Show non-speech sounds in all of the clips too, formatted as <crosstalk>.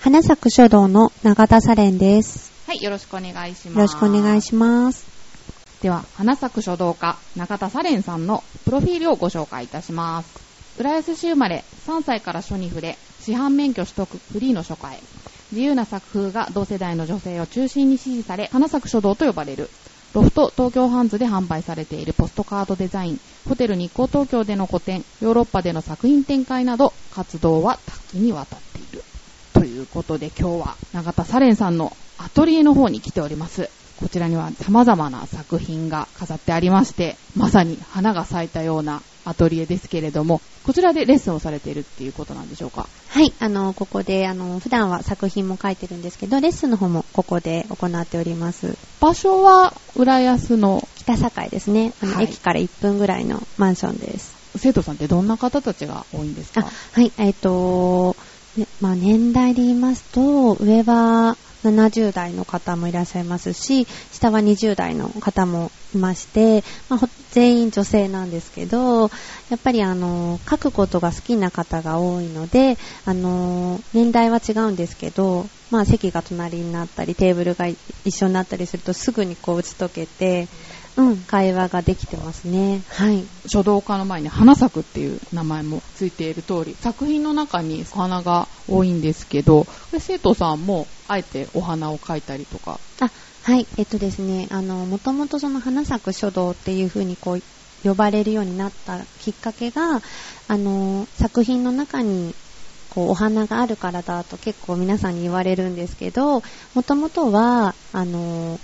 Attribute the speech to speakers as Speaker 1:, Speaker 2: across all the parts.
Speaker 1: 花咲く書道の永田サレンです。
Speaker 2: はい、よろしくお願いします。
Speaker 1: よろしくお願いします。
Speaker 2: では、花咲く書道家、中田サレンさんのプロフィールをご紹介いたします。浦安市生まれ、3歳から書に触れ、市販免許取得フリーの書家へ。自由な作風が同世代の女性を中心に支持され、花咲く書道と呼ばれる。ロフト東京ハンズで販売されているポストカードデザイン、ホテル日光東京での個展、ヨーロッパでの作品展開など、活動は多岐にわたっ。ということで今日は永田サレンさんのアトリエの方に来ております。こちらには様々な作品が飾ってありまして、まさに花が咲いたようなアトリエですけれども、こちらでレッスンをされているっていうことなんでしょうか？
Speaker 1: はい、あの、ここで、あの、普段は作品も書いてるんですけど、レッスンの方もここで行っております。
Speaker 2: 場所は浦安の？
Speaker 1: 北境ですね。あの、
Speaker 2: はい
Speaker 1: 駅から1分ぐらいのマンションです。
Speaker 2: 生徒さんってどんな方たちが多いんです
Speaker 1: あ
Speaker 2: か、
Speaker 1: はい、えっ、と、ねまあ、年代で言いますと、上は70代の方もいらっしゃいますし、下は20代の方もいまして、まあ、全員女性なんですけど、やっぱりあの、書くことが好きな方が多いので、あの、年代は違うんですけど、まあ、席が隣になったり、テーブルが一緒になったりするとすぐにこう打ち解けて、会話ができてますね。はい。
Speaker 2: 書道家の前に花咲くっていう名前もついている通り、作品の中にお花が多いんですけど、生徒さんもあえてお花を描いたりとか、
Speaker 1: あ、はい、えっとですね、あの、もともとその花咲く書道っていう風にこう、呼ばれるようになったきっかけが、あの、作品の中に、こう、お花があるからだと結構皆さんに言われるんですけど、もともとは、あの、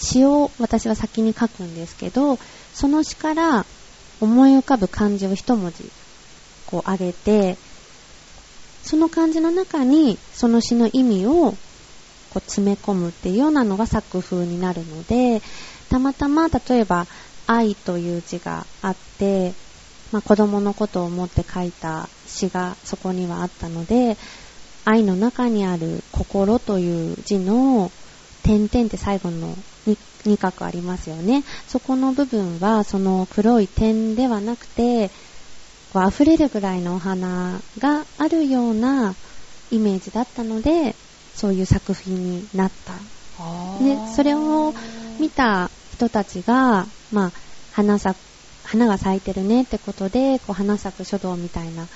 Speaker 1: 詩を私は先に書くんですけど、その詩から思い浮かぶ漢字を一文字、こう、上げて、その漢字の中に、その詩の意味をこう詰め込むっていうようなのが作風になるので、たまたま例えば愛という字があって、まあ、子供のことを思って書いた詩がそこにはあったので、愛の中にある心という字の点々って最後のに二画ありますよね。そこの部分はその黒い点ではなくて、こう溢れるぐらいのお花があるようなイメージだったので、そういう作品になった。で、それを見た人たちが、まあ、花咲花が咲いてるねってことで、こう花咲く書道みたいな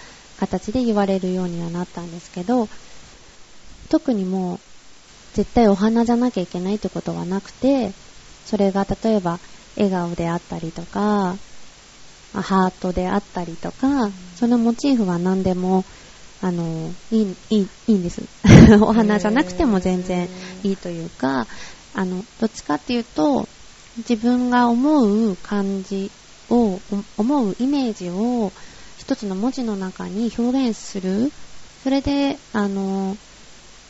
Speaker 1: 形で言われるようにはなったんですけど、特にもう、絶対お花じゃなきゃいけないってことはなくて、それが例えば笑顔であったりとか、まあハートであったりとか、そのモチーフは何でも、あの、いい、いい、いいんです。お花じゃなくても全然いいというか、あの、どっちかっていうと、自分が思う感じを、お思うイメージを一つの文字の中に表現する。それで、あの、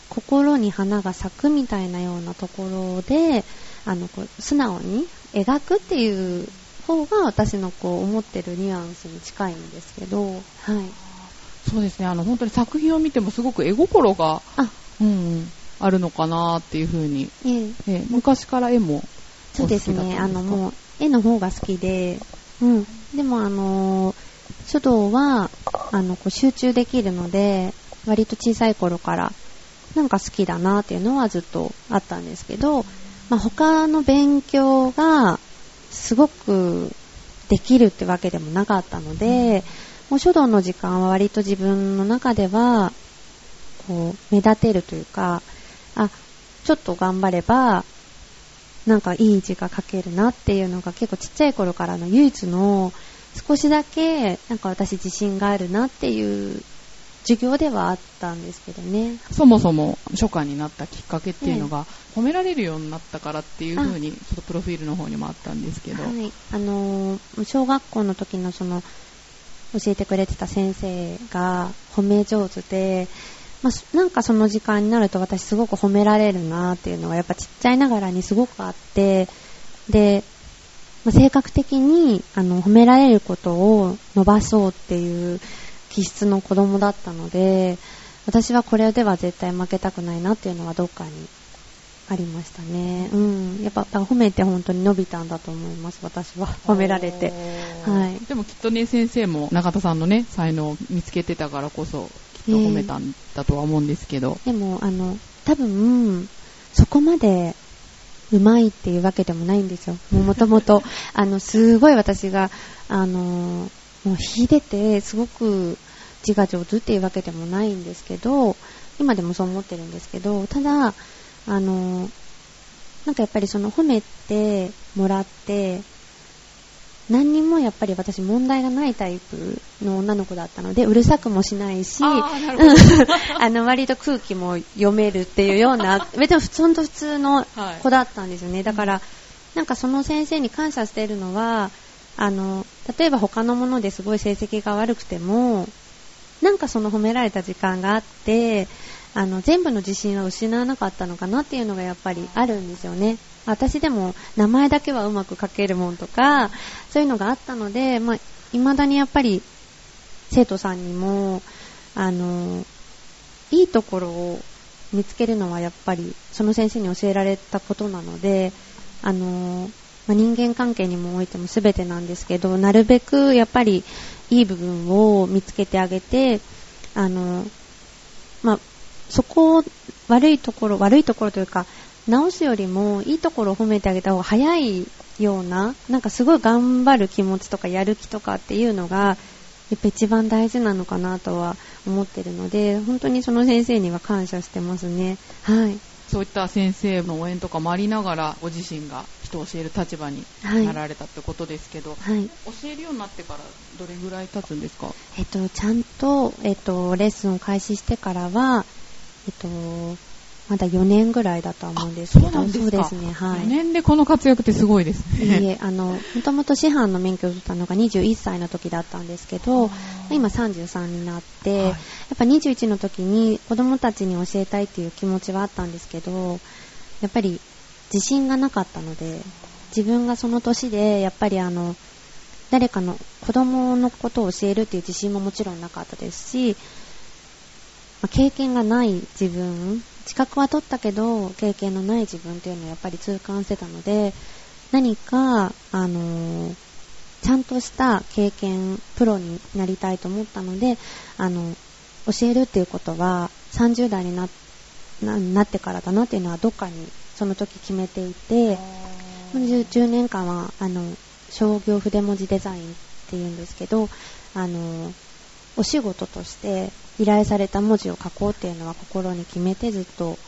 Speaker 1: 心に花が咲くみたいなようなところで、あの、こう素直に描くっていう方が私のこう思ってるニュアンスに近いんですけど、はい。
Speaker 2: そうですね、あの、本当に作品を見てもすごく絵心が、
Speaker 1: あ、
Speaker 2: うんうん、あるのかなっていうふうに、
Speaker 1: ええ
Speaker 2: ええ昔から絵も
Speaker 1: そうですね。あの、もう、絵の方が好きで、うん。でも、あのー書道は、あの、こう集中できるので、割と小さい頃から、なんか好きだなっていうのはずっとあったんですけど、まあ、他の勉強が、すごくできるってわけでもなかったので、もう書道の時間は割と自分の中では、こう、目立てるというか、あ、ちょっと頑張れば、なんかいい字が書けるなっていうのが結構ちっちゃい頃からの唯一の少しだけなんか私自信があるなっていう授業ではあったんですけどね。
Speaker 2: そもそも書家になったきっかけっていうのが、褒められるようになったからっていうふうに、ちょっとプロフィールの方にもあったんですけど、
Speaker 1: はい。あのー小学校の時のその教えてくれてた先生が褒め上手で、まあ、なんかその時間になると私すごく褒められるなっていうのがやっぱちっちゃいながらにすごくあって、で、まあ、性格的にあの褒められることを伸ばそうっていう気質の子供だったので、私はこれでは絶対負けたくないなっていうのはどっかにありましたね。うん。やっぱ、褒めて本当に伸びたんだと思います、私は。褒められて。はい。
Speaker 2: でもきっとね、先生も中田さんのね、才能を見つけてたからこそ、きっと褒めたんだとは思うんですけど。
Speaker 1: えー、でも、あの、多分、そこまで、うまいっていうわけでもないんですよ。もともと、<laughs> あの、すごい私が、あの、もう秀でて、すごく字が上手っていうわけでもないんですけど、今でもそう思ってるんですけど、ただ、あの、なんかやっぱりその褒めてもらって、何にもやっぱり私問題がないタイプの女の子だったので、うるさくもしないし、あ <laughs> の割と空気も読めるっていうような、<laughs> 別に普通普通の子だったんですよね。だから、なんかその先生に感謝しているのは、あの、例えば他のものですごい成績が悪くても、なんかその褒められた時間があって、あの、全部の自信は失わなかったのかなっていうのがやっぱりあるんですよね。私でも名前だけはうまく書けるもんとか、そういうのがあったので、まあ、未だにやっぱり生徒さんにも、あの、いいところを見つけるのはやっぱりその先生に教えられたことなので、あの、ま、人間関係にもおいても全てなんですけど、なるべくやっぱりいい部分を見つけてあげて、あの、まあ、そこを悪いところ、悪いところというか、直すよりもいいところを褒めてあげた方が早いような、なんかすごい頑張る気持ちとかやる気とかっていうのが、やっぱ一番大事なのかなとは思ってるので、本当にその先生には感謝してますね。はい。
Speaker 2: そういった先生の応援とかもありながら、ご自身が人を教える立場になられたってことですけど、はい、教えるようになってからどれぐらい経つんですか？
Speaker 1: えっと、ちゃんと、えっと、レッスンを開始してからは、えっと、まだ4年ぐらいだと思うんですけど、
Speaker 2: そうそうですね、はい。4年でこの活躍ってすごいですね。
Speaker 1: いえ、あの、もともと師範の免許を取ったのが21歳の時だったんですけど、今33になって、はい、やっぱ21の時に子供たちに教えたいっていう気持ちはあったんですけど、やっぱり自信がなかったので、自分がその年で、やっぱりあの、誰かの子供のことを教えるっていう自信ももちろんなかったですし、まあ、経験がない自分、資格は取ったけど、経験のない自分っていうのをやっぱり痛感してたので、何か、あのー、ちゃんとした経験、プロになりたいと思ったので、あの、教えるっていうことは30代にななってからだなっていうのはどっかにその時決めていて、10, 10年間は、あの、商業筆文字デザインっていうんですけど、あの、お仕事として依頼された文字を書こうっていうのは心に決めてずっと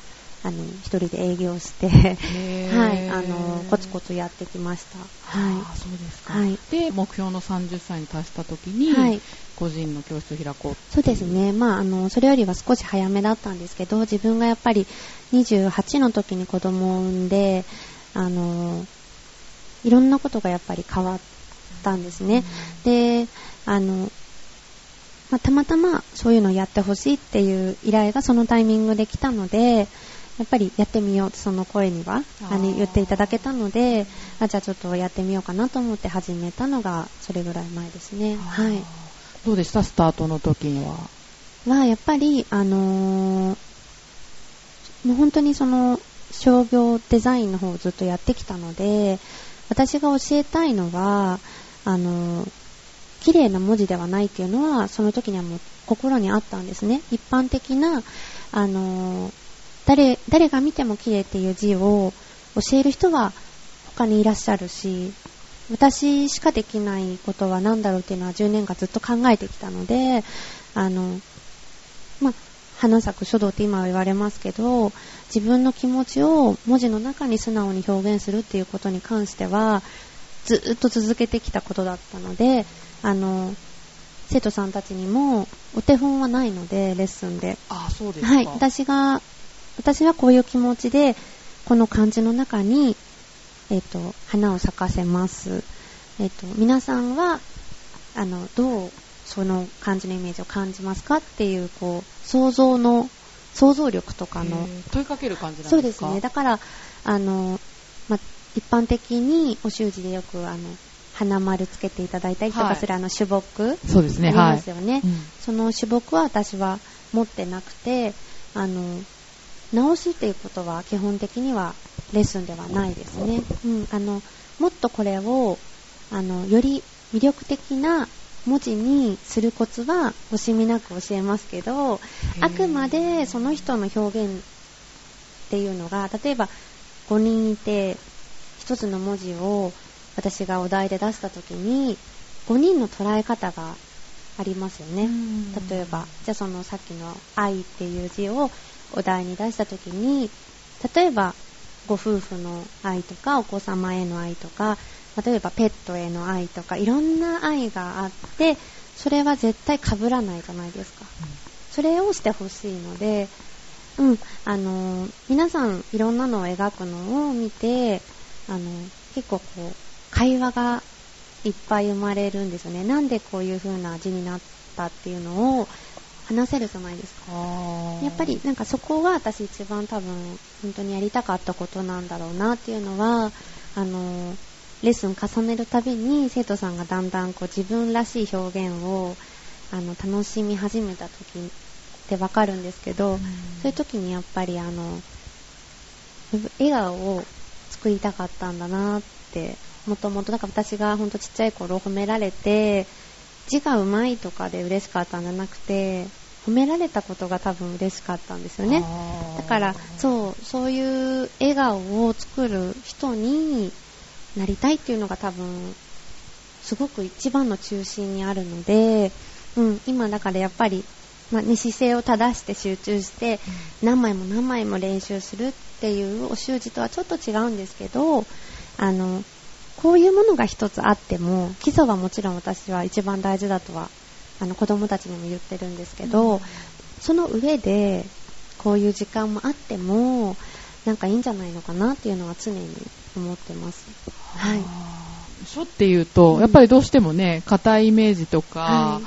Speaker 1: あの一人で営業してはいあのコツコツやってきました。はい。
Speaker 2: そうですか。はい。で目標の30歳に達した時に、はい、個人の教室を開こう
Speaker 1: そうですね。まああのそれよりは少し早めだったんですけど、自分がやっぱり28の時に子供を産んで、あのいろんなことがやっぱり変わったんですね。うん、で、あのまあ、たまたまそういうのをやってほしいっていう依頼がそのタイミングで来たので、やっぱりやってみようとその声にはあの言っていただけたのであ、じゃあちょっとやってみようかなと思って始めたのがそれぐらい前ですね。はい。
Speaker 2: どうでした？スタートの時には？
Speaker 1: は、やっぱり、あのー、もう本当にその商業デザインの方をずっとやってきたので、私が教えたいのは、あのー綺麗な文字ではないっていうのは、その時にはもう心にあったんですね。一般的な、あのー、誰、誰が見ても綺麗っていう字を教える人は他にいらっしゃるし、私しかできないことは何だろうっていうのは10年間ずっと考えてきたので、あの、ま花咲く書道って今は言われますけど、自分の気持ちを文字の中に素直に表現するっていうことに関しては、ずっと続けてきたことだったので、あの、生徒さんたちにもお手本はないので、レッスンで。
Speaker 2: あ、そうですか。はい。
Speaker 1: 私が、私はこういう気持ちで、この漢字の中に、えっ、ー、と、花を咲かせます。えっ、ー、と、皆さんは、あの、どう、その漢字のイメージを感じますかっていう、こう、想像の想像力とかの、
Speaker 2: 問いかける感じなんですか？
Speaker 1: そうですね。だから、あの、ま、一般的にお習字でよく、あの、花丸つけていただいたりとかする、あの、種木。
Speaker 2: そうですね、
Speaker 1: あり
Speaker 2: はい。
Speaker 1: ますよね。
Speaker 2: うん
Speaker 1: その種木は私は持ってなくて、あの、直しっていうことは基本的にはレッスンではないですね。うん、あの、もっとこれを、あの、より魅力的な文字にするコツは惜しみなく教えますけど、あくまでその人の表現っていうのが、例えば5人いて、一つの文字を私がお題で出したときに、5人の捉え方がありますよね。例えば、じゃあそのさっきの愛っていう字をお題に出したときに、例えばご夫婦の愛とかお子様への愛とか、例えばペットへの愛とか、いろんな愛があって、それは絶対被らないじゃないですか。それをしてほしいので、うん、あのー皆さんいろんなのを描くのを見て、あの結構こう、会話がいっぱい生まれるんですよね。なんでこういう風な字になったっていうのを話せるじゃないですか。やっぱりなんかそこは私一番多分本当にやりたかったことなんだろうなっていうのは、あの、レッスン重ねるたびに生徒さんがだんだんこう自分らしい表現をあの楽しみ始めた時ってわかるんですけど、そういう時にやっぱりあの、笑顔を作りたかったんだなって、もともと、だから私がほんとちっちゃい頃褒められて、字が上手いとかで嬉しかったんじゃなくて、褒められたことが多分嬉しかったんですよね。だから、そう、そういう笑顔を作る人になりたいっていうのが多分、すごく一番の中心にあるので、うん、今だからやっぱり、まあね、姿勢を正して集中して、何枚も何枚も練習するっていうお習字とはちょっと違うんですけど、あの、こういうものが一つあっても、基礎はもちろん私は一番大事だとは、あの子供たちにも言ってるんですけど、その上で、こういう時間もあっても、なんかいいんじゃないのかなっていうのは常に思ってます。はい。
Speaker 2: 書っていうと、
Speaker 1: うん
Speaker 2: やっぱりどうしてもね、硬いイメージとか、
Speaker 1: は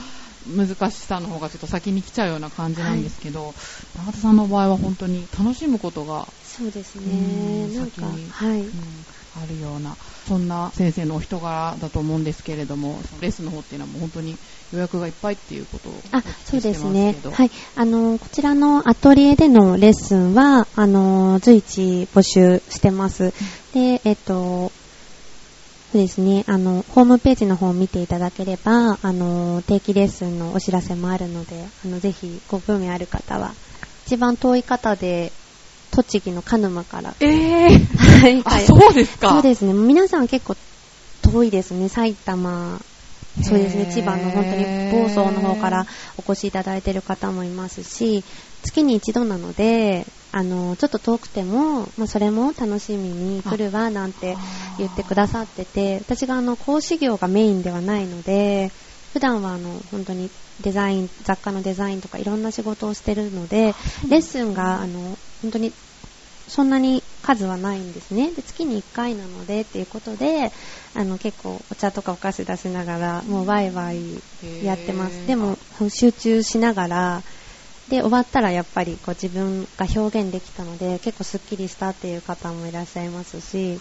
Speaker 2: 難しさの方がちょっと先に来ちゃうような感じなんですけど、永田さんの場合は本当に楽しむことが、
Speaker 1: そうです
Speaker 2: う
Speaker 1: ね。
Speaker 2: ん
Speaker 1: なんか、
Speaker 2: 先に
Speaker 1: はい。
Speaker 2: うんあるような、そんな先生のお人柄だと思うんですけれども、そのレッスンの方っていうのはもう本当に予約がいっぱいっていうことをお
Speaker 1: あそうですね。はい。あの、こちらのアトリエでのレッスンは、あの、随一募集してます。で、えっと、そうですね。あの、ホームページの方を見ていただければ、あの、定期レッスンのお知らせもあるので、あの、ぜひご興味ある方は、一番遠い方で、栃木の鹿沼から。
Speaker 2: えー、
Speaker 1: はい
Speaker 2: あ、そうですか。
Speaker 1: そうですね。皆さん結構遠いですね。埼玉、そうですね。千葉の本当に房総の方からお越しいただいている方もいますし、月に一度なので、あの、ちょっと遠くても、まあ、それも楽しみに来るわ、なんて言ってくださってて、私があの、講師業がメインではないので、普段はあの、本当にデザイン、雑貨のデザインとかいろんな仕事をしてるので、レッスンがあの、本当にそんなに数はないんですね。で、月に1回なのでっていうことで、あの、結構お茶とかお菓子出しながら、もうワイワイやってます。でも、集中しながら、で、終わったらやっぱりこう自分が表現できたので、結構スッキリしたっていう方もいらっしゃいますし、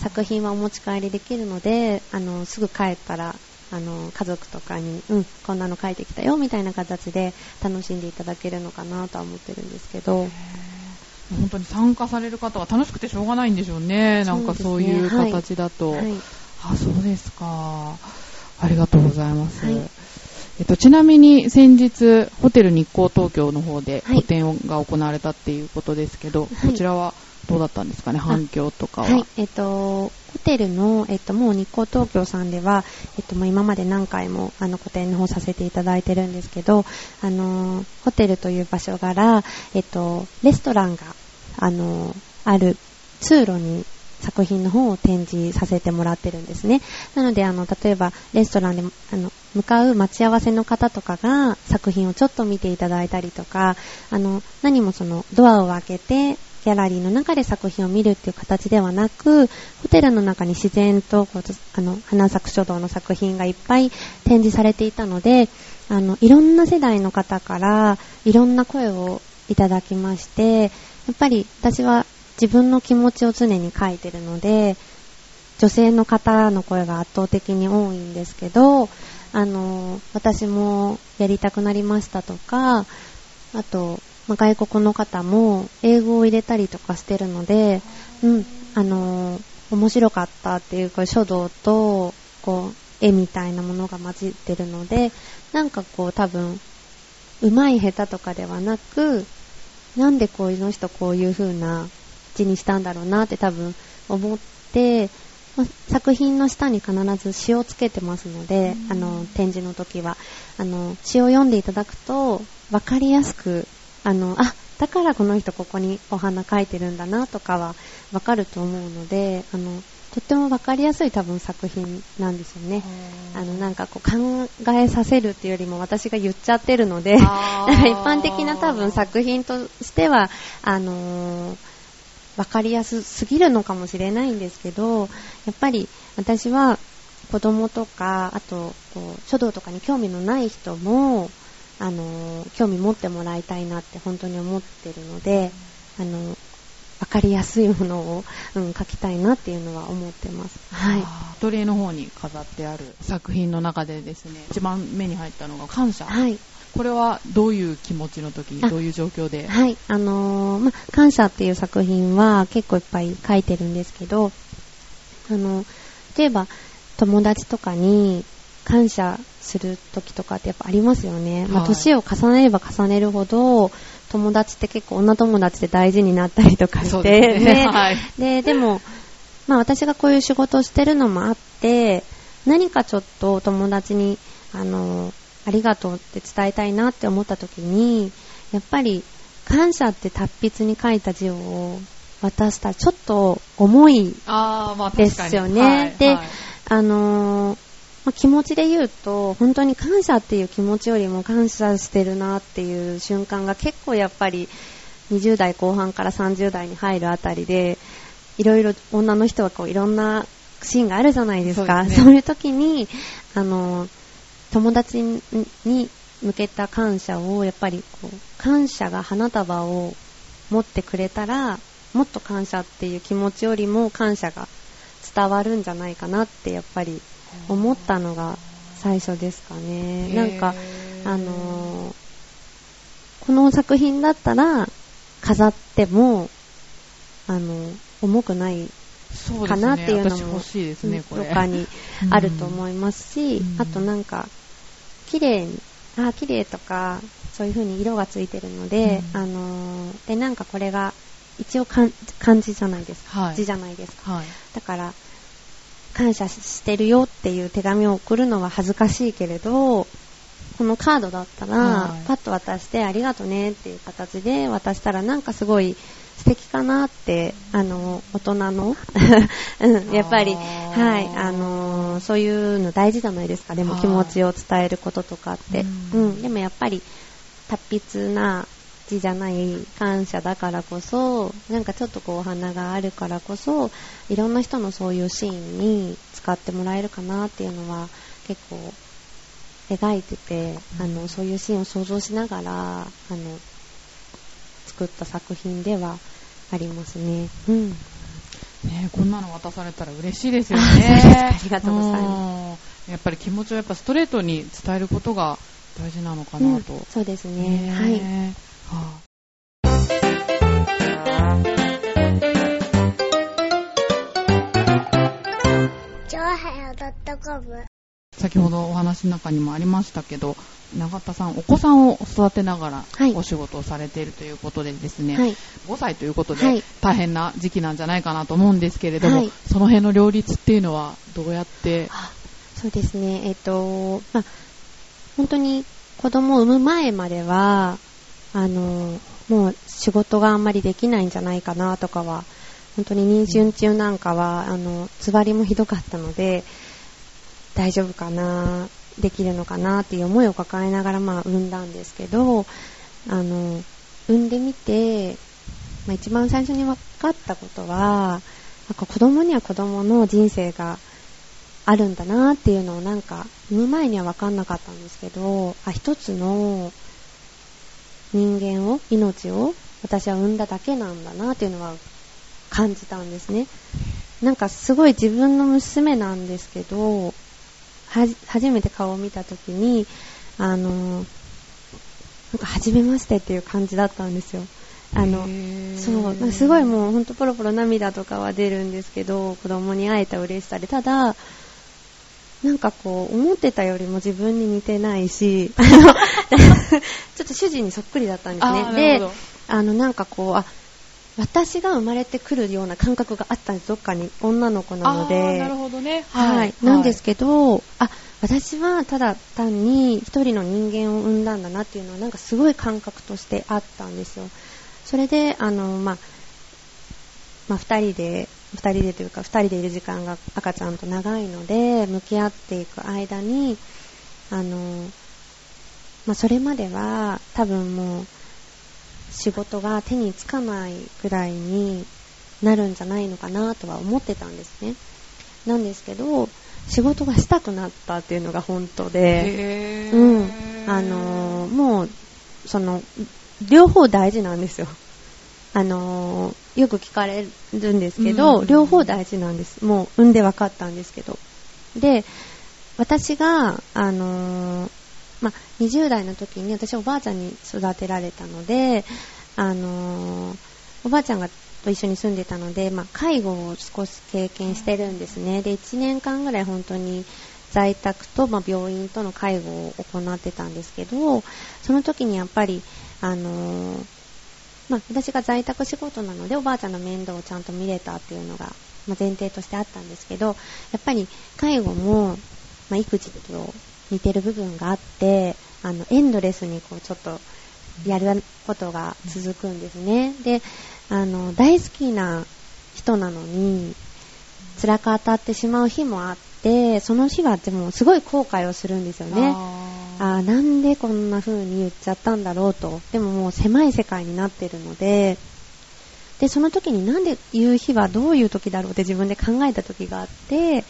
Speaker 1: 作品はお持ち帰りできるので、あの、すぐ帰ったら、あの、家族とかに、うん、こんなの書いてきたよ、みたいな形で楽しんでいただけるのかなとは思ってるんですけど、
Speaker 2: 本当に参加される方は楽しくてしょうがないんでしょうね。なんかそういう形だと。
Speaker 1: はい。
Speaker 2: あ、そうですか。ありがとうございます。
Speaker 1: はい
Speaker 2: えっと、ちなみに先日、ホテル日光東京の方で
Speaker 1: はい
Speaker 2: 個展が行われたっていうことですけど、
Speaker 1: はい
Speaker 2: こちらはどうだったんですかね、反響とかは。
Speaker 1: はい、えっと、ホテルの、えっと、もう日光東京さんでは、えっと、まあ今まで何回も、あの、個展の方させていただいてるんですけど、あの、ホテルという場所柄、えっと、レストランが、あの、ある通路に作品の方を展示させてもらってるんですね。なので、あの、例えば、レストランで、あの、向かう待ち合わせの方とかが作品をちょっと見ていただいたりとか、あの、何もその、ドアを開けて、ギャラリーの中で作品を見るっていう形ではなく、ホテルの中に自然とこうあの花咲書道の作品がいっぱい展示されていたので、あのいろんな世代の方からいろんな声をいただきまして、やっぱり私は自分の気持ちを常に書いてるので、女性の方の声が圧倒的に多いんですけど、あの、私もやりたくなりましたとか、あと、まあ外国の方も英語を入れたりとかしてるので、うん、あの、面白かったっていうか書道と、こう、絵みたいなものが混じってるので、なんかこう多分、上手い下手とかではなく、なんでこういうの人こういう風な字にしたんだろうなって多分思って、まあ作品の下に必ず詩をつけてますので、あの、展示の時は。あの、詩を読んでいただくと、わかりやすく、あの、あ、だからこの人ここにお花描いてるんだなとかはわかると思うので、あの、とってもわかりやすい多分作品なんですよね。あの、なんかこう考えさせるっていうよりも私が言っちゃってるので、
Speaker 2: あー <laughs>
Speaker 1: 一般的な多分作品としては、あのーわかりやすすぎるのかもしれないんですけど、やっぱり私は子供とか、あと、こう、書道とかに興味のない人も、あのー興味持ってもらいたいなって本当に思ってるので、あのわかりやすいものを、うん、書きたいなっていうのは思ってます。はい。
Speaker 2: アトリエの方に飾ってある作品の中でですね、一番目に入ったのが感謝。
Speaker 1: はい。
Speaker 2: これはどういう気持ちの時、
Speaker 1: あ
Speaker 2: どういう状況で？
Speaker 1: はい、あのーま、感謝っていう作品は結構いっぱい書いてるんですけど、あの、例えば友達とかに感謝する時とかってやっぱありますよね。まあ、
Speaker 2: はい
Speaker 1: 年を重ねれば重ねるほど、友達って結構女友達で大事になったりとかして、
Speaker 2: ですね。はい。
Speaker 1: で、でも、まあ私がこういう仕事をしてるのもあって、何かちょっと友達に、あの、ありがとうって伝えたいなって思った時に、やっぱり感謝って達筆に書いた字を渡したらちょっと重い
Speaker 2: ああ、まあ
Speaker 1: で。
Speaker 2: はい
Speaker 1: で、
Speaker 2: はい。
Speaker 1: あのーまあ気持ちで言うと、本当に感謝っていう気持ちよりも感謝してるなっていう瞬間が結構やっぱり20代後半から30代に入るあたりで、いろいろ女の人はこういろんなシーンがあるじゃないですか。そう
Speaker 2: ね
Speaker 1: いう時に、あのー友達にに向けた感謝を、やっぱりこう、感謝が花束を持ってくれたら、もっと感謝っていう気持ちよりも感謝が伝わるんじゃないかなってやっぱり思ったのが最初ですかね。なんか、あのーこの作品だったら飾っても、あの、重くないかなっていうのも
Speaker 2: ね、
Speaker 1: にあると思いますし、
Speaker 2: うん
Speaker 1: あとなんか、綺麗に、あ、綺麗とか、そういう風に色がついてるので、
Speaker 2: うん
Speaker 1: あのーで、なんかこれが、一応漢漢字じゃないですか。
Speaker 2: はい
Speaker 1: 字じゃないですか。
Speaker 2: はい。
Speaker 1: だから、感謝してるよっていう手紙を送るのは恥ずかしいけれど、このカードだったら、
Speaker 2: はい
Speaker 1: パッと渡してありがとねっていう形で渡したらなんかすごい素敵かなって、あの、大人の、<laughs> うん、やっぱり、はい、あの、そういうの大事じゃないですか。でも
Speaker 2: はい
Speaker 1: 気持ちを伝えることとかって。
Speaker 2: う
Speaker 1: うんん、でもやっぱり、達筆な字じゃない感謝だからこそ、なんかちょっとこうお花があるからこそ、いろんな人のそういうシーンに使ってもらえるかなっていうのは結構描いてて、あの、そういうシーンを想像しながら、あの、作った作品ではありますね。うん。
Speaker 2: ねこんなの渡されたら嬉しいですよね。
Speaker 1: か <laughs> ありがとうござい
Speaker 2: ます。やっぱり気持ちをやっぱストレートに伝えることが大事なのかなと。
Speaker 1: うんそうですね。はい。
Speaker 2: ねは
Speaker 3: ちょわは
Speaker 2: 先ほどお話の中にもありましたけど、永田さん、お子さんを育てながら
Speaker 1: はい。
Speaker 2: お仕事をされているということでですね、
Speaker 1: はい。
Speaker 2: 5歳ということで
Speaker 1: はい。
Speaker 2: 大変な時期なんじゃないかなと思うんですけれども、
Speaker 1: はい。
Speaker 2: その辺の両立っていうのはどうやって、
Speaker 1: あそうですね。えっ、と、まあ、本当に子供を産む前までは、あの、もう仕事があんまりできないんじゃないかなとかは、本当に妊娠中なんかは、あの、つわりもひどかったので、大丈夫かな、できるのかなっていう思いを抱えながら、まあ、産んだんですけど、あの、産んでみて、まあ、一番最初に分かったことは、なんか子供には子供の人生があるんだなっていうのをなんか、産む前には分かんなかったんですけど、あ、一つの、人間を、命を私は産んだだけなんだなっていうのは感じたんですね。なんかすごい自分の娘なんですけど、はじ、初めて顔を見た時に、あの、なんか初めましてっていう感じだったんですよ。あの、そう、すごいもうほんとポロポロ涙とかは出るんですけど、子供に会えた嬉しさで、ただ、なんかこう、思ってたよりも自分に似てないし、あの <laughs> ちょっと主人にそっくりだったんですね。であのなんかこう、あ、私が生まれてくるような感覚があったんです、どっかに。女の子なので。
Speaker 2: なるほどね。
Speaker 1: はい。なんですけど、あ、私はただ単に一人の人間を産んだんだなっていうのはなんかすごい感覚としてあったんですよ。それで、あの、まあ、まあ、二人で、二人でというか、二人でいる時間が赤ちゃんと長いので、向き合っていく間に、あの、まあ、それまでは多分もう、仕事が手につかないぐらいになるんじゃないのかなとは思ってたんですね。なんですけど、仕事がしたくなったっていうのが本当で、うん。あのーもう、その、両方大事なんですよ。あのーよく聞かれるんですけど、
Speaker 2: うん
Speaker 1: 両方大事なんです。もう産んで分かったんですけど。で、私が、あのーまあ、20代の時に私おばあちゃんに育てられたので、あのーおばあちゃんがと一緒に住んでたので、まあ、介護を少し経験してるんですね。で、1年間ぐらい本当に在宅と、まあ、病院との介護を行ってたんですけど、その時にやっぱり、あのーまあ、私が在宅仕事なのでおばあちゃんの面倒をちゃんと見れたっていうのが、まあ、前提としてあったんですけど、やっぱり介護も、まあ、育児と似てる部分があって、あの、エンドレスにこうちょっとやることが続くんですね。で、あの、大好きな人なのに、辛く当たってしまう日もあって、その日はでもすごい後悔をするんですよね。
Speaker 2: あ
Speaker 1: なんでこんな風に言っちゃったんだろうと。でももう狭い世界になってるので、で、その時になんで言う日はどういう時だろうって自分で考えた時があって、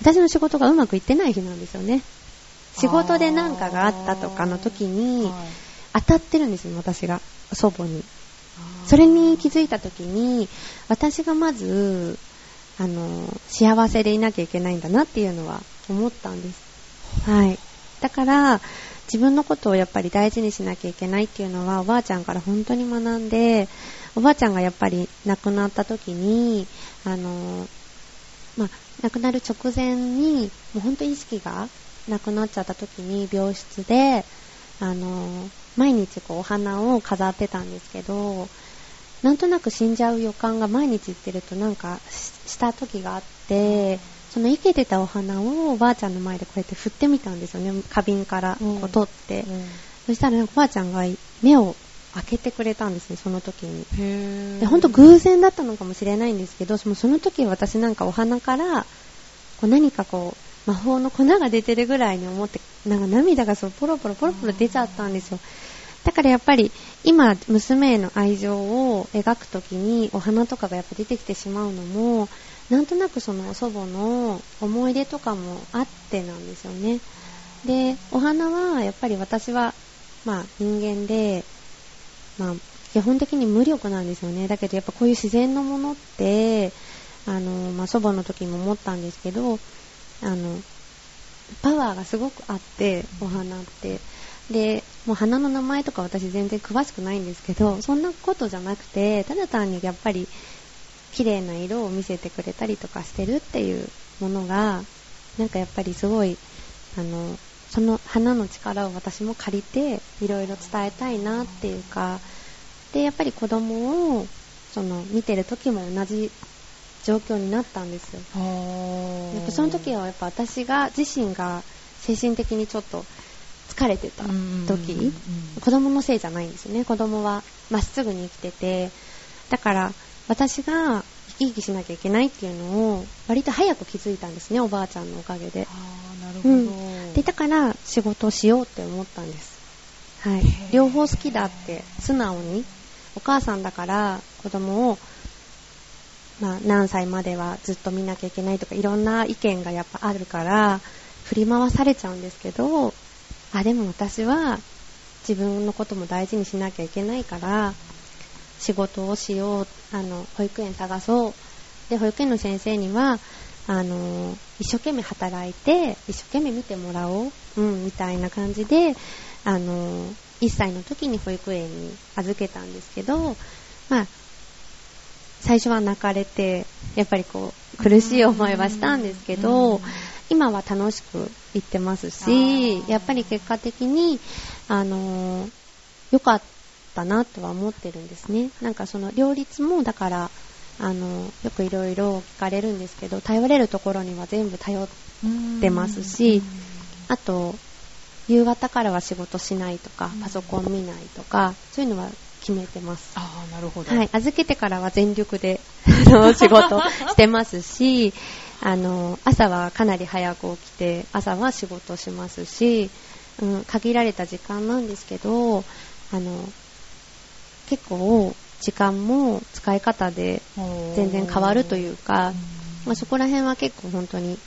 Speaker 1: 私の仕事がうまくいってない日なんですよね。仕事で何かがあったとかの時
Speaker 2: ー
Speaker 1: に
Speaker 2: はい
Speaker 1: 当たってるんですよ、私が。祖母に。それに気づいた時に、私がまず、あの、幸せでいなきゃいけないんだなっていうのは思ったんです。はい。だから、自分のことをやっぱり大事にしなきゃいけないっていうのは、おばあちゃんから本当に学んで、おばあちゃんがやっぱり亡くなった時に、あの、まあ、亡くなる直前に、もう本当に意識がなくなっちゃった時に、病室で、あの、毎日こうお花を飾ってたんですけど、なんとなく死んじゃう予感が毎日言ってるとなんかしした時があって、その生けてたお花をおばあちゃんの前でこうやって振ってみたんですよね、花瓶からこ
Speaker 2: うん
Speaker 1: う取って。
Speaker 2: うん
Speaker 1: そしたらなんかおばあちゃんが目を開けてくれたんですね、その時に。で、本当偶然だったのかもしれないんですけど、そのその時私なんかお花から、こう何かこう、魔法の粉が出てるぐらいに思って、なんか涙がそうポロポロポロポロ出ちゃったんですよ。だからやっぱり今娘への愛情を描くときにお花とかがやっぱ出てきてしまうのもなんとなくその祖母の思い出とかもあってなんですよね。で、お花はやっぱり私はまあ人間でまあ基本的に無力なんですよね。だけどやっぱこういう自然のものってあのまあ祖母の時も思ったんですけどあのパワーがすごくあってお花って。で、もう花の名前とか私全然詳しくないんですけど、そんなことじゃなくて、ただ単にやっぱり綺麗な色を見せてくれたりとかしてるっていうものが、なんかやっぱりすごい、あの、その花の力を私も借りて、いろいろ伝えたいなっていうか、で、やっぱり子供を、その、見てる時も同じ状況になったんですよ。やっぱその時はやっぱ私が自身が精神的にちょっと疲れてた時、子供のせいじゃないんですよね。子供はまっすぐに生きてて、だから私が生き生きしなきゃいけないっていうのを割と早く気づいたんですね、おばあちゃんのおかげで。
Speaker 2: あーなるほど、
Speaker 1: うんで、だから仕事をしようって思ったんです。はい。両方好きだって素直に、お母さんだから子供をまあ、何歳まではずっと見なきゃいけないとかいろんな意見がやっぱあるから振り回されちゃうんですけどあでも私は自分のことも大事にしなきゃいけないから、仕事をしよう、あの、保育園探そう。で、保育園の先生には、あの、一生懸命働いて、一生懸命見てもらおう。うん、みたいな感じで、あの、1歳の時に保育園に預けたんですけど、まあ、最初は泣かれて、やっぱりこう、苦しい思いはしたんですけど、今は楽しく行ってますし、やっぱり結果的に、あのー良かったなとは思ってるんですね。なんかその両立も、だから、あのよくいろいろ聞かれるんですけど、頼れるところには全部頼ってますし、あと、夕方からは仕事しないとか、パソコン見ないとか、そういうのは決めてます。
Speaker 2: ああ、なるほど。
Speaker 1: はい、預けてからは全力で <laughs> あの仕事してますし、あの朝はかなり早く起きて、朝は仕事しますし、うん、限られた時間なんですけど、あの結構時間も使い方で全然変わるというか、まあ、そこら辺は結構本当に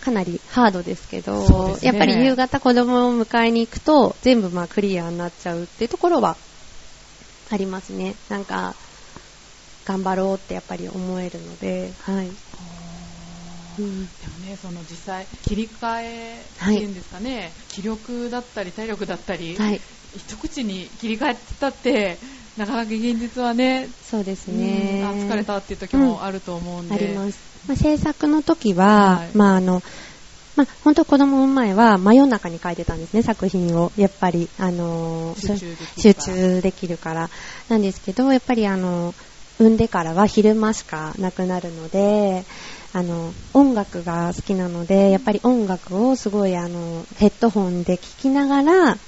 Speaker 1: かなりハードですけど、
Speaker 2: ね。
Speaker 1: やっぱり夕方子供を迎えに行くと全部まあクリアになっちゃうっていうところはありますね。なんか、頑張ろうってやっぱり思えるので、はい。うん、
Speaker 2: でもね、その実際、切り替えっていうんですかね、気力だったり体力だったり、
Speaker 1: はい。
Speaker 2: 一口に切り替えてたって、なかなか現実はね、
Speaker 1: そうです
Speaker 2: うん疲れたっていう時もあると思うんで。
Speaker 1: あります。まあ、制作の時は、
Speaker 2: はい
Speaker 1: まああの、まあ、本当子供を産む前は真夜中に書いてたんですね、作品を。やっぱり、あのー
Speaker 2: 集中できるから
Speaker 1: 集中できるから。なんですけど、やっぱりあの、産んでからは昼間しかなくなるので、あの、音楽が好きなので、やっぱり音楽をすごいあの、ヘッドホンで聴きながら、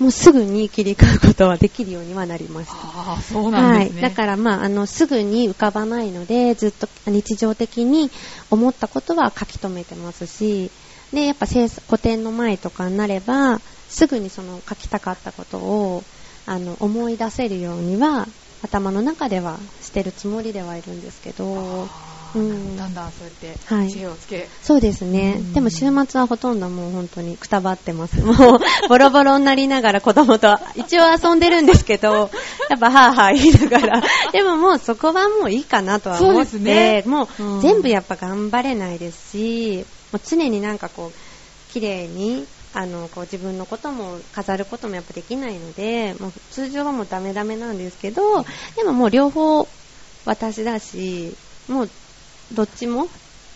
Speaker 1: もうすぐに切り替えることはできるようにはなりました。
Speaker 2: ああ、そうなんですね。
Speaker 1: はい。だから、まあ、あの、すぐに浮かばないので、ずっと日常的に思ったことは書き留めてますし、で、やっぱ古典の前とかになれば、すぐにその書きたかったことを、あの、思い出せるようには、頭の中ではしてるつもりではいるんですけど、
Speaker 2: だんだんそうやって
Speaker 1: はい
Speaker 2: 知恵をつけ、
Speaker 1: そうですね
Speaker 2: うん。
Speaker 1: でも週末はほとんどもう本当にくたばってます。<laughs> もうボロボロになりながら子供と一応遊んでるんですけど、<laughs> やっぱハーハー言いながら。でももうそこはもういいかなとは思っ
Speaker 2: そうですね
Speaker 1: て、も
Speaker 2: うん
Speaker 1: う全部やっぱ頑張れないですし、もう常になんかこう、綺麗に、あの、こう自分のことも飾ることもやっぱできないので、もう通常はもうダメダメなんですけど、でももう両方私だし、もうどっちも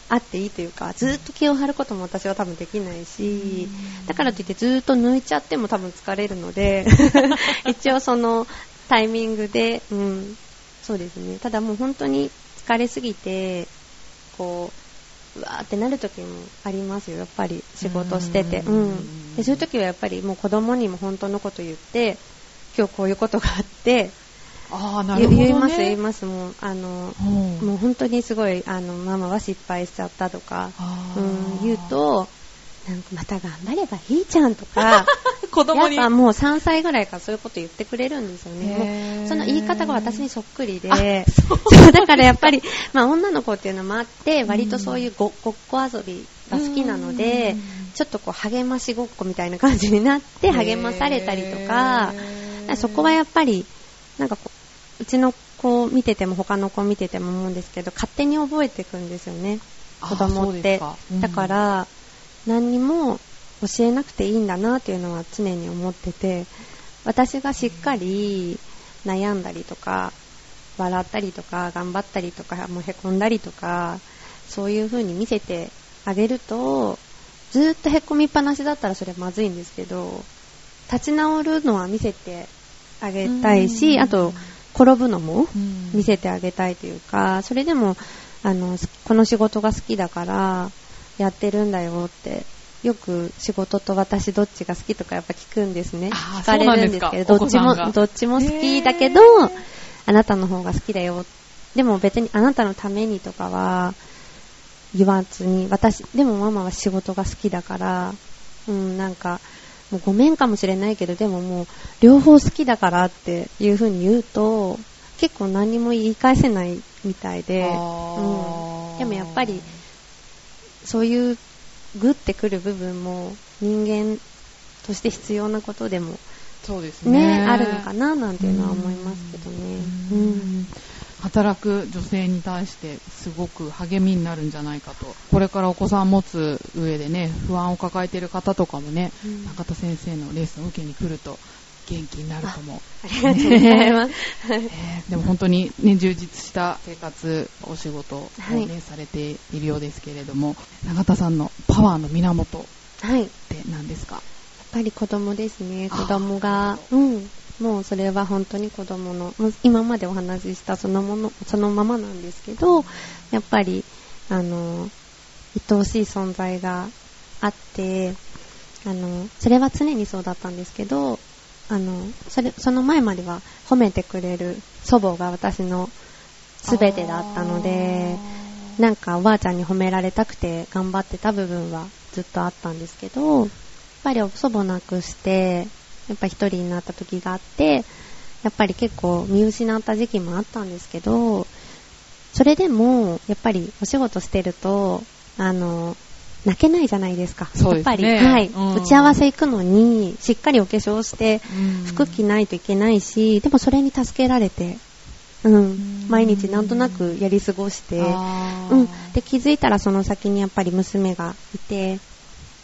Speaker 1: あっていいというか、ずっと気を張ることも私は多分できないし、だからといってずっと抜いちゃっても多分疲れるので、<laughs> 一応そのタイミングで、うん、そうですね。ただもう本当に疲れすぎて、こう、うわーってなる時もありますよ、やっぱり仕事してて。
Speaker 2: う
Speaker 1: うんん。で、そういう時はやっぱりもう子供にも本当のこと言って、今日こういうことがあって、
Speaker 2: ああ、なるほど、ね。
Speaker 1: 言います、言います、もう、あの、
Speaker 2: うん。
Speaker 1: もう本当にすごい、あの、ママは失敗しちゃったとか、うん、言うと、なんかまた頑張ればいいじゃんとか、<laughs>
Speaker 2: 子供に。
Speaker 1: やっぱもう3歳ぐらいからそういうこと言ってくれるんですよね。その言い方が私にそっくりで、
Speaker 2: あ
Speaker 1: そう。だからやっぱり、<laughs> まあ女の子っていうのもあって、割とそういうごごっこ遊びが好きなので
Speaker 2: うん、
Speaker 1: ちょっとこう励ましごっこみたいな感じになって励まされたりとか、だからそこはやっぱり、なんかこう、うちの子見てても他の子見てても思うんですけど、勝手に覚えていくんですよね、
Speaker 2: あ
Speaker 1: 子供って。
Speaker 2: か。うん。
Speaker 1: だから、何にも教えなくていいんだなっていうのは常に思ってて、私がしっかり悩んだりとか、笑ったりとか、頑張ったりとか、もうへこんだりとか、そういう風に見せてあげると、ずーっとへこみっぱなしだったらそれまずいんですけど、立ち直るのは見せてあげたいし、
Speaker 2: うん。
Speaker 1: あと、転ぶのも
Speaker 2: うん
Speaker 1: 見せてあげたいというか、それでも、あの、この仕事が好きだから、やってるんだよって、よく仕事と私どっちが好きとかやっぱ聞くんですね。聞かれるんですけど、どっちもどっちも好きだけどあなたの方が好きだよ。でも別にあなたのためにとかは言わずに、私、でもママは仕事が好きだから、うん、なんか、もうごめんかもしれないけど、でももう両方好きだからっていう風に言うと、結構何も言い返せないみたいで、
Speaker 2: あ
Speaker 1: う
Speaker 2: ー
Speaker 1: ん、でもやっぱり、そういうグッてくる部分も人間として必要なことでも
Speaker 2: そうですね。
Speaker 1: ね、あるのかななんていうのは思いますけどね。
Speaker 2: う
Speaker 1: うんん。
Speaker 2: 働く女性に対してすごく励みになるんじゃないかと。これからお子さん持つ上でね、不安を抱えている方とかもね、
Speaker 1: うん
Speaker 2: 中田先生のレッスンを受けに来ると元気になるかも。
Speaker 1: ありがとうございます。
Speaker 2: えーでも本当に、ね、充実した生活、お仕事を、ね
Speaker 1: はい
Speaker 2: されているようですけれども、永田さんのパワーの源っ
Speaker 1: はい。やって
Speaker 2: 何ですか？
Speaker 1: ぱり子供ですね。
Speaker 2: あ
Speaker 1: 子供が、うん。もうそれは本当に子供の、今までお話ししたそのもの、そのままなんですけど、やっぱり、あの、愛おしい存在があって、あの、それは常にそうだったんですけど、あの、それ、その前までは褒めてくれる祖母が私の全てだったので、なんかおばあちゃんに褒められたくて頑張ってた部分はずっとあったんですけど、やっぱり祖母亡くして、やっぱ一人になった時があって、やっぱり結構見失った時期もあったんですけど、それでも、やっぱりお仕事してると、あの、泣けないじゃないですか。
Speaker 2: すね。
Speaker 1: やっぱり、はい、
Speaker 2: うん。
Speaker 1: 打ち合わせ行くのに、しっかりお化粧して、服着ないといけないし、でもそれに助けられて、うん、毎日なんとなくやり過ごして、うん。で、気づいたらその先にやっぱり娘がいて、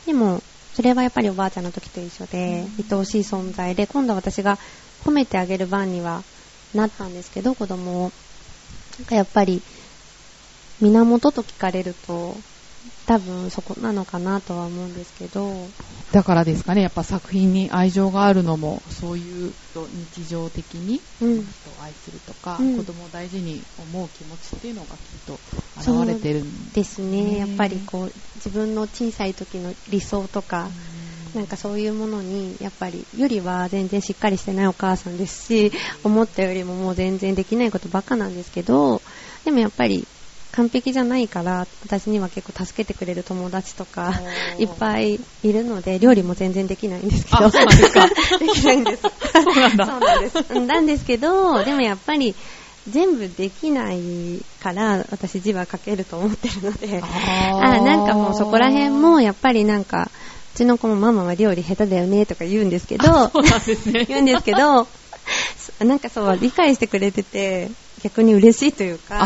Speaker 1: でも、それはやっぱりおばあちゃんの時と一緒で、愛おしい存在で、今度は私が褒めてあげる番にはなったんですけど、子供を。なんかやっぱり、源と聞かれると、多分そこなのかなとは思うんですけど、
Speaker 2: だからですかね、やっぱ作品に愛情があるのも、そういう日常的に
Speaker 1: うん。
Speaker 2: 人を愛するとか、
Speaker 1: うん。
Speaker 2: 子供を大事に思う気持ちっていうのがきっと現れてるん
Speaker 1: ですね。
Speaker 2: ね。
Speaker 1: やっぱりこう、自分の小さい時の理想とか、なんかそういうものに、やっぱり、よりは全然しっかりしてないお母さんですし、思ったよりももう全然できないことばっかなんですけど、でもやっぱり、完璧じゃないから、私には結構助けてくれる友達とか、いっぱいいるので、料理も全然できないんですけど。
Speaker 2: あそうなんですか？<laughs>
Speaker 1: できないんです。
Speaker 2: そうなんだ
Speaker 1: そうなんです。うんなんですけど、でもやっぱり、全部できないから、私字は書けると思ってるので、
Speaker 2: あー
Speaker 1: あなんかもうそこら辺も、やっぱりなんか、うちの子もママは料理下手だよねとか言うんですけど、
Speaker 2: そうなんですね。
Speaker 1: 言うんですけど、そなんかそう、理解してくれてて、逆に嬉しいというか、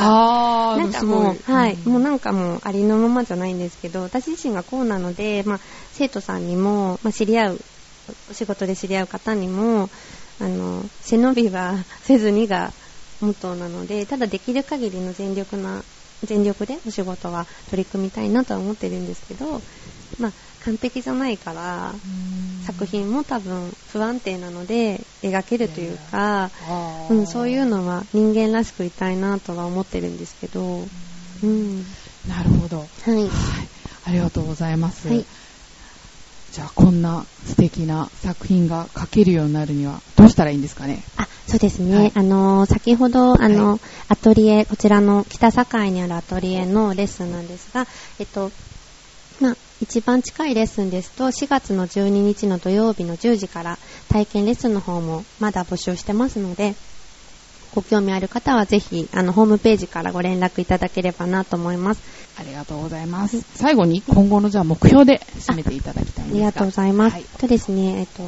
Speaker 1: なんかもう、はい、
Speaker 2: うん。
Speaker 1: もうなんかもうありのままじゃないんですけど、私自身がこうなので、まあ、生徒さんにも、まあ、知り合う、お仕事で知り合う方にも、あの、背伸びはせずにがモットーなので、ただできる限りの全力な、全力でお仕事は取り組みたいなとは思ってるんですけど、まあ、完璧じゃないから、
Speaker 2: うん
Speaker 1: 作品も多分不安定なので描けるというか、うん、そういうのは人間らしくいたいなとは思ってるんですけど、うん。
Speaker 2: なるほど。
Speaker 1: はい。
Speaker 2: はい。ありがとうございます。
Speaker 1: はい
Speaker 2: じゃあ、こんな素敵な作品が描けるようになるには、どうしたらいいんですかね？
Speaker 1: あ、そうですね。
Speaker 2: はい
Speaker 1: あのー、先ほど、あの、
Speaker 2: はい
Speaker 1: アトリエ、こちらの北境にあるアトリエのレッスンなんですが、えっと、まあ、一番近いレッスンですと、4月の12日の土曜日の10時から体験レッスンの方もまだ募集してますので、ご興味ある方はぜひ、あの、ホームページからご連絡いただければなと思います。
Speaker 2: ありがとうございます。最後に今後のじゃあ目標で締めていただきたいんですが
Speaker 1: ありがとうございます。
Speaker 2: はい
Speaker 1: とですね、えっと、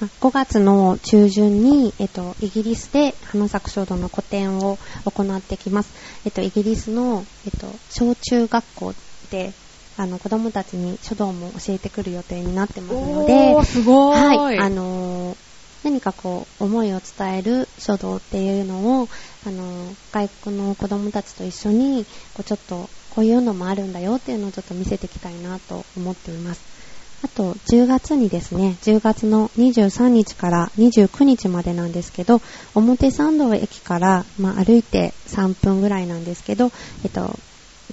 Speaker 1: ま5月の中旬に、えっと、イギリスで花咲書道の個展を行ってきます。えっと、イギリスの、えっと、小中学校で、あの、子供たちに書道も教えてくる予定になってますので、
Speaker 2: すごーい。
Speaker 1: はい、あのー何かこう、思いを伝える書道っていうのを、あのー外国の子供たちと一緒に、こうちょっと、こういうのもあるんだよっていうのをちょっと見せていきたいなと思っています。あと、10月にですね、10月の23日から29日までなんですけど、表参道駅から、まあ、歩いて3分ぐらいなんですけど、えっと、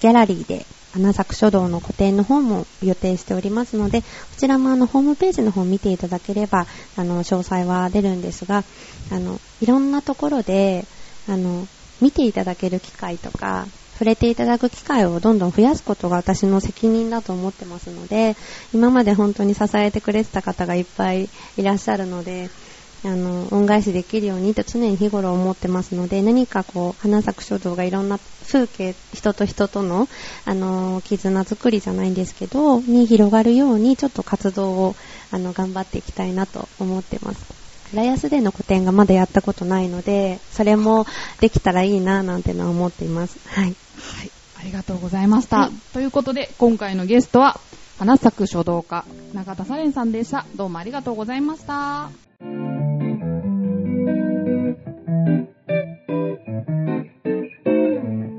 Speaker 1: ギャラリーで花咲書道の個展の方も予定しておりますので、こちらもあのホームページの方を見ていただければ、あの、詳細は出るんですが、あの、いろんなところで、あの、見ていただける機会とか、触れていただく機会をどんどん増やすことが私の責任だと思ってますので、今まで本当に支えてくれてた方がいっぱいいらっしゃるので、あの、恩返しできるようにと常に日頃思ってますので、何かこう、花咲く書道がいろんな風景、人と人との、あの、絆作りじゃないんですけど、に広がるように、ちょっと活動を、あの、頑張っていきたいなと思ってます。浦安での個展がまだやったことないので、それもできたらいいななんてのは思っています。はい。
Speaker 4: はい。ありがとうございました。
Speaker 1: はい
Speaker 4: ということで、今回のゲストは、花咲く書道家、中田サレンさんでした。どうもありがとうございました。Thank you.